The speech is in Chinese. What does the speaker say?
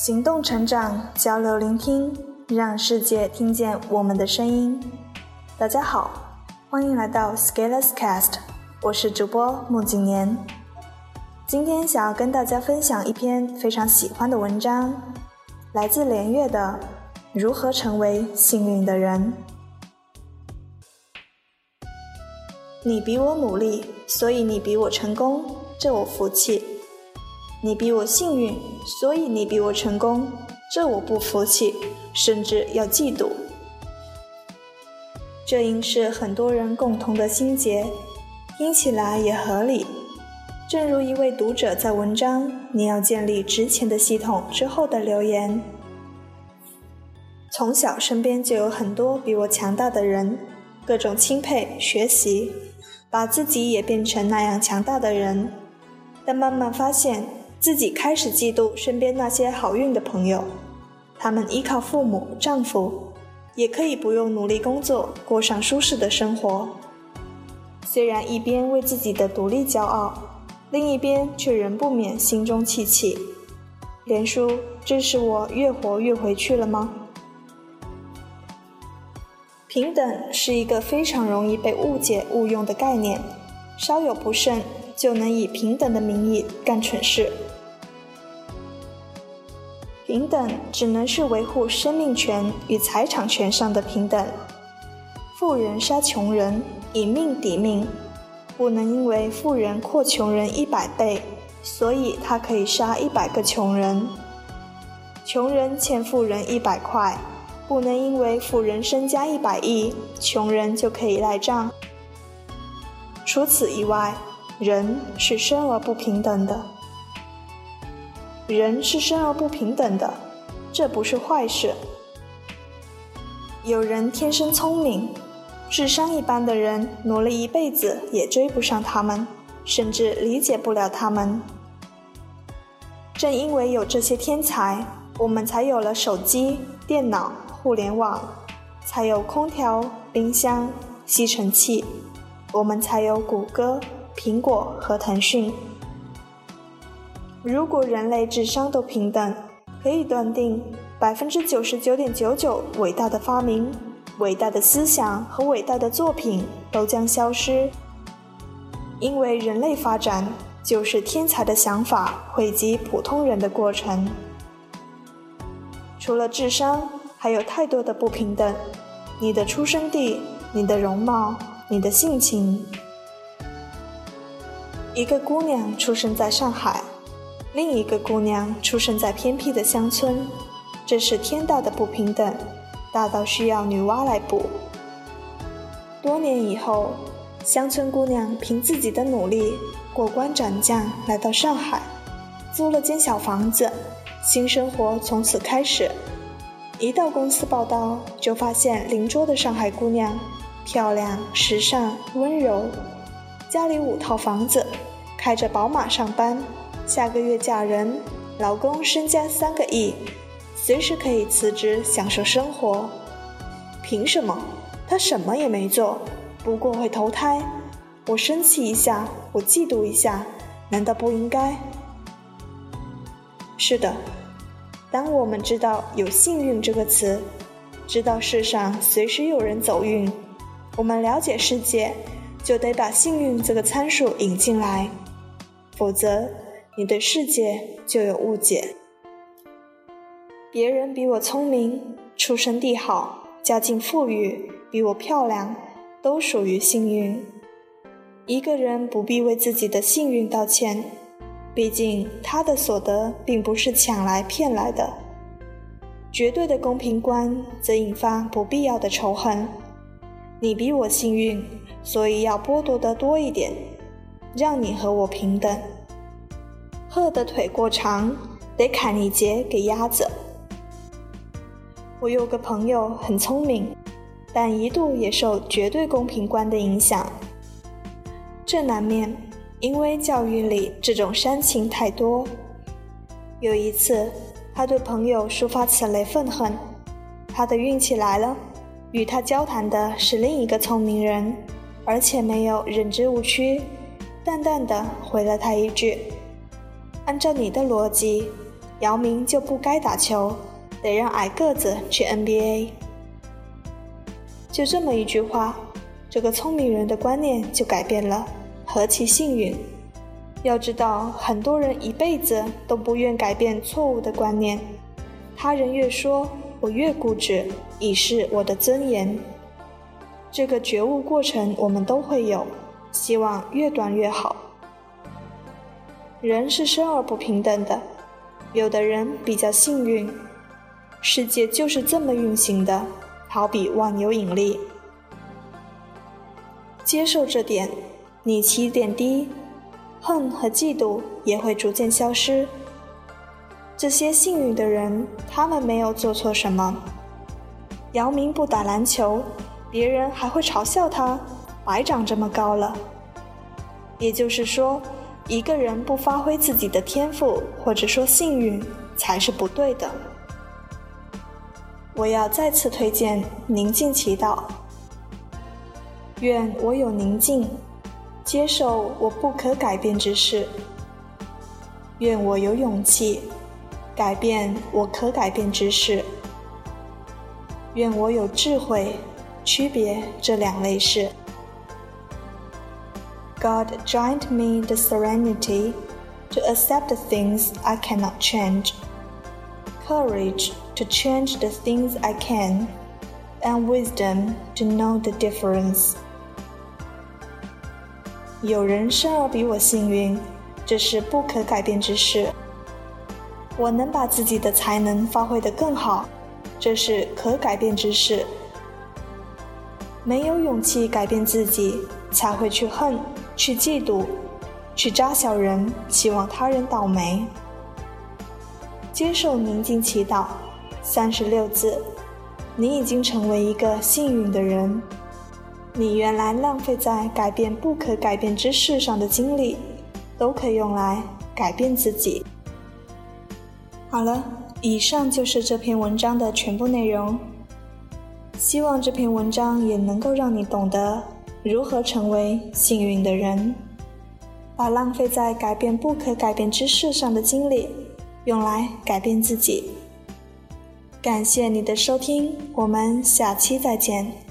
行动成长，交流聆听，让世界听见我们的声音。大家好，欢迎来到 Scalers Cast，我是主播穆景年。今天想要跟大家分享一篇非常喜欢的文章，来自连月的《如何成为幸运的人》。你比我努力，所以你比我成功，这我服气；你比我幸运，所以你比我成功，这我不服气，甚至要嫉妒。这应是很多人共同的心结，听起来也合理。正如一位读者在文章《你要建立值钱的系统》之后的留言：“从小身边就有很多比我强大的人，各种钦佩、学习。”把自己也变成那样强大的人，但慢慢发现自己开始嫉妒身边那些好运的朋友，他们依靠父母、丈夫，也可以不用努力工作，过上舒适的生活。虽然一边为自己的独立骄傲，另一边却仍不免心中气气。连叔，这是我越活越回去了吗？平等是一个非常容易被误解误用的概念，稍有不慎就能以平等的名义干蠢事。平等只能是维护生命权与财产权上的平等。富人杀穷人，以命抵命，不能因为富人阔穷人一百倍，所以他可以杀一百个穷人。穷人欠富人一百块。不能因为富人身家一百亿，穷人就可以赖账。除此以外，人是生而不平等的。人是生而不平等的，这不是坏事。有人天生聪明，智商一般的人努力一辈子也追不上他们，甚至理解不了他们。正因为有这些天才，我们才有了手机、电脑。互联网才有空调、冰箱、吸尘器，我们才有谷歌、苹果和腾讯。如果人类智商都平等，可以断定百分之九十九点九九伟大的发明、伟大的思想和伟大的作品都将消失，因为人类发展就是天才的想法汇集普通人的过程。除了智商。还有太多的不平等，你的出生地、你的容貌、你的性情。一个姑娘出生在上海，另一个姑娘出生在偏僻的乡村，这是天大的不平等，大到需要女娲来补。多年以后，乡村姑娘凭自己的努力过关斩将，来到上海，租了间小房子，新生活从此开始。一到公司报道，就发现邻桌的上海姑娘漂亮、时尚、温柔，家里五套房子，开着宝马上班，下个月嫁人，老公身家三个亿，随时可以辞职享受生活。凭什么？她什么也没做，不过会投胎。我生气一下，我嫉妒一下，难道不应该？是的。当我们知道有“幸运”这个词，知道世上随时有人走运，我们了解世界，就得把“幸运”这个参数引进来，否则你对世界就有误解。别人比我聪明，出身地好，家境富裕，比我漂亮，都属于幸运。一个人不必为自己的幸运道歉。毕竟，他的所得并不是抢来骗来的。绝对的公平观则引发不必要的仇恨。你比我幸运，所以要剥夺的多一点，让你和我平等。鹤的腿过长，得砍一截给鸭子。我有个朋友很聪明，但一度也受绝对公平观的影响，这难免。因为教育里这种煽情太多。有一次，他对朋友抒发此类愤恨，他的运气来了，与他交谈的是另一个聪明人，而且没有认知误区，淡淡的回了他一句：“按照你的逻辑，姚明就不该打球，得让矮个子去 NBA。就这么一句话，这个聪明人的观念就改变了，何其幸运！要知道，很多人一辈子都不愿改变错误的观念，他人越说，我越固执，以示我的尊严。这个觉悟过程我们都会有，希望越短越好。人是生而不平等的，有的人比较幸运，世界就是这么运行的，好比万有引力。接受这点，你起点低，恨和嫉妒也会逐渐消失。这些幸运的人，他们没有做错什么。姚明不打篮球，别人还会嘲笑他，白长这么高了。也就是说。一个人不发挥自己的天赋，或者说幸运，才是不对的。我要再次推荐宁静祈祷。愿我有宁静，接受我不可改变之事。愿我有勇气，改变我可改变之事。愿我有智慧，区别这两类事。God grant me the serenity to accept the things I cannot change, courage to change the things I can, and wisdom to know the difference. 有人生而比我幸运，这是不可改变之事。我能把自己的才能发挥得更好，这是可改变之事。没有勇气改变自己，才会去恨。 去嫉妒，去扎小人，希望他人倒霉。接受宁静祈祷，三十六字，你已经成为一个幸运的人。你原来浪费在改变不可改变之事上的精力，都可以用来改变自己。好了，以上就是这篇文章的全部内容。希望这篇文章也能够让你懂得。如何成为幸运的人？把浪费在改变不可改变之事上的精力，用来改变自己。感谢你的收听，我们下期再见。